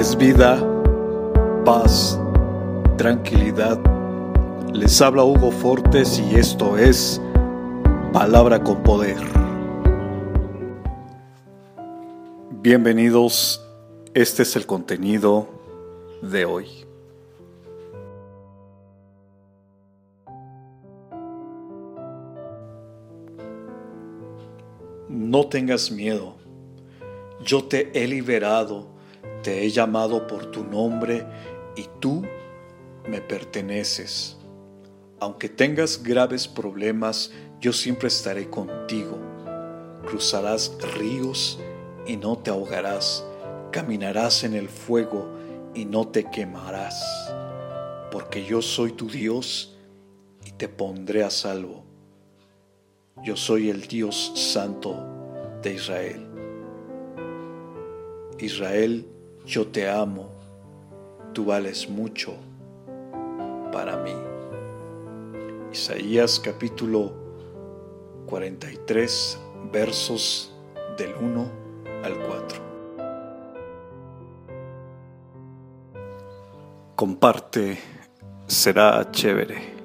es vida, paz, tranquilidad. Les habla Hugo Fortes y esto es Palabra con Poder. Bienvenidos, este es el contenido de hoy. No tengas miedo, yo te he liberado te he llamado por tu nombre y tú me perteneces. Aunque tengas graves problemas, yo siempre estaré contigo. Cruzarás ríos y no te ahogarás. Caminarás en el fuego y no te quemarás. Porque yo soy tu Dios y te pondré a salvo. Yo soy el Dios santo de Israel. Israel yo te amo, tú vales mucho para mí. Isaías capítulo 43 versos del 1 al 4. Comparte, será chévere.